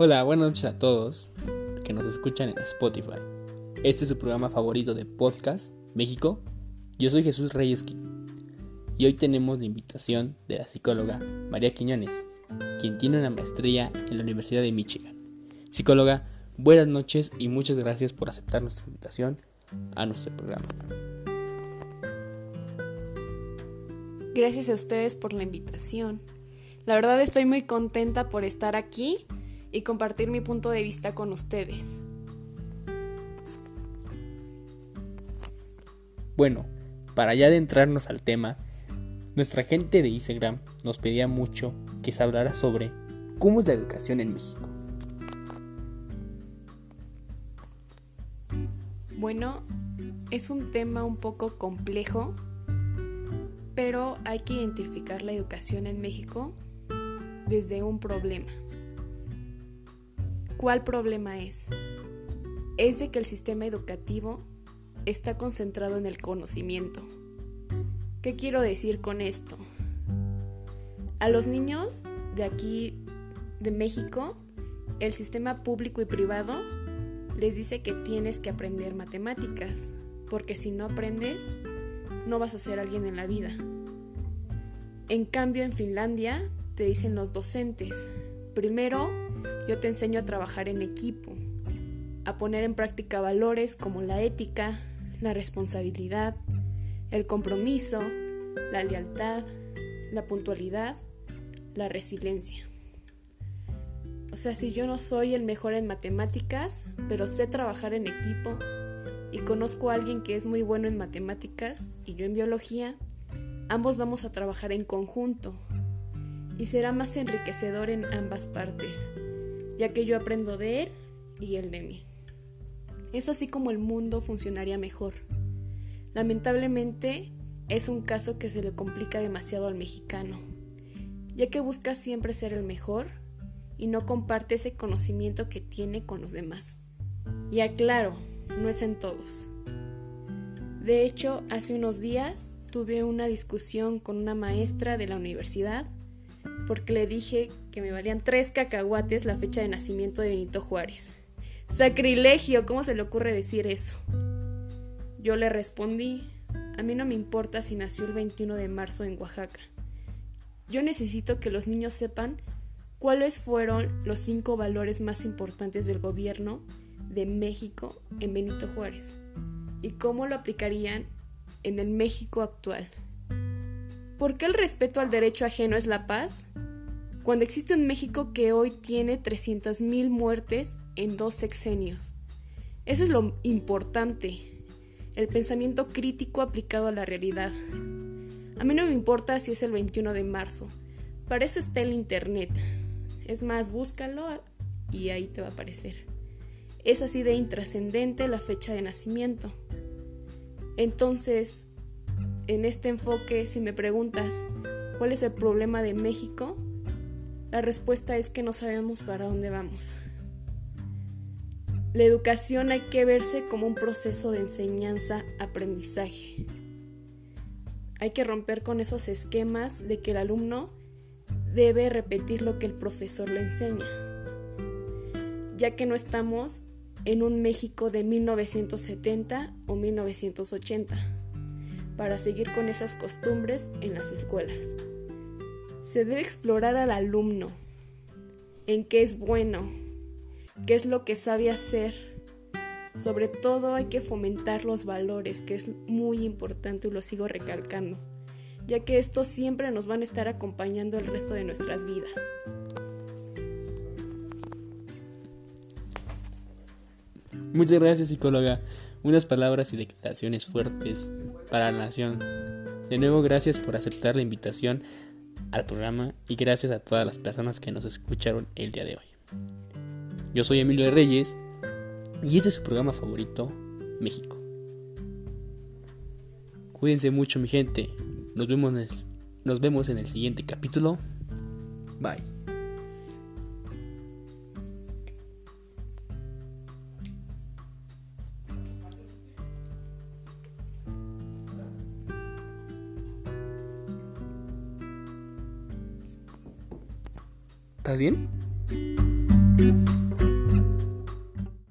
Hola, buenas noches a todos que nos escuchan en Spotify. Este es su programa favorito de podcast, México. Yo soy Jesús Reyesqui y hoy tenemos la invitación de la psicóloga María Quiñones, quien tiene una maestría en la Universidad de Michigan. Psicóloga, buenas noches y muchas gracias por aceptar nuestra invitación a nuestro programa. Gracias a ustedes por la invitación. La verdad estoy muy contenta por estar aquí y compartir mi punto de vista con ustedes. Bueno, para ya adentrarnos al tema, nuestra gente de Instagram nos pedía mucho que se hablara sobre cómo es la educación en México. Bueno, es un tema un poco complejo, pero hay que identificar la educación en México desde un problema. ¿Cuál problema es? Es de que el sistema educativo está concentrado en el conocimiento. ¿Qué quiero decir con esto? A los niños de aquí, de México, el sistema público y privado les dice que tienes que aprender matemáticas, porque si no aprendes, no vas a ser alguien en la vida. En cambio, en Finlandia te dicen los docentes, primero yo te enseño a trabajar en equipo, a poner en práctica valores como la ética, la responsabilidad, el compromiso, la lealtad, la puntualidad, la resiliencia. O sea, si yo no soy el mejor en matemáticas, pero sé trabajar en equipo y conozco a alguien que es muy bueno en matemáticas y yo en biología, ambos vamos a trabajar en conjunto y será más enriquecedor en ambas partes, ya que yo aprendo de él y él de mí. Es así como el mundo funcionaría mejor. Lamentablemente, es un caso que se le complica demasiado al mexicano, ya que busca siempre ser el mejor y no comparte ese conocimiento que tiene con los demás. Y aclaro, no es en todos. De hecho, hace unos días tuve una discusión con una maestra de la universidad porque le dije que me valían tres cacahuates la fecha de nacimiento de Benito Juárez. Sacrilegio, ¿cómo se le ocurre decir eso? Yo le respondí, a mí no me importa si nació el 21 de marzo en Oaxaca. Yo necesito que los niños sepan cuáles fueron los cinco valores más importantes del gobierno de México en Benito Juárez y cómo lo aplicarían en el México actual. ¿Por qué el respeto al derecho ajeno es la paz? Cuando existe un México que hoy tiene 300.000 muertes en dos sexenios. Eso es lo importante, el pensamiento crítico aplicado a la realidad. A mí no me importa si es el 21 de marzo, para eso está el Internet. Es más, búscalo y ahí te va a aparecer. Es así de intrascendente la fecha de nacimiento. Entonces, en este enfoque, si me preguntas cuál es el problema de México, la respuesta es que no sabemos para dónde vamos. La educación hay que verse como un proceso de enseñanza-aprendizaje. Hay que romper con esos esquemas de que el alumno debe repetir lo que el profesor le enseña, ya que no estamos en un México de 1970 o 1980 para seguir con esas costumbres en las escuelas. Se debe explorar al alumno, en qué es bueno, qué es lo que sabe hacer. Sobre todo hay que fomentar los valores, que es muy importante y lo sigo recalcando, ya que estos siempre nos van a estar acompañando el resto de nuestras vidas. Muchas gracias, psicóloga. Unas palabras y declaraciones fuertes para la nación. De nuevo, gracias por aceptar la invitación al programa y gracias a todas las personas que nos escucharon el día de hoy. Yo soy Emilio de Reyes y este es su programa favorito, México. Cuídense mucho mi gente. Nos vemos, nos vemos en el siguiente capítulo. Bye. ¿Estás bien?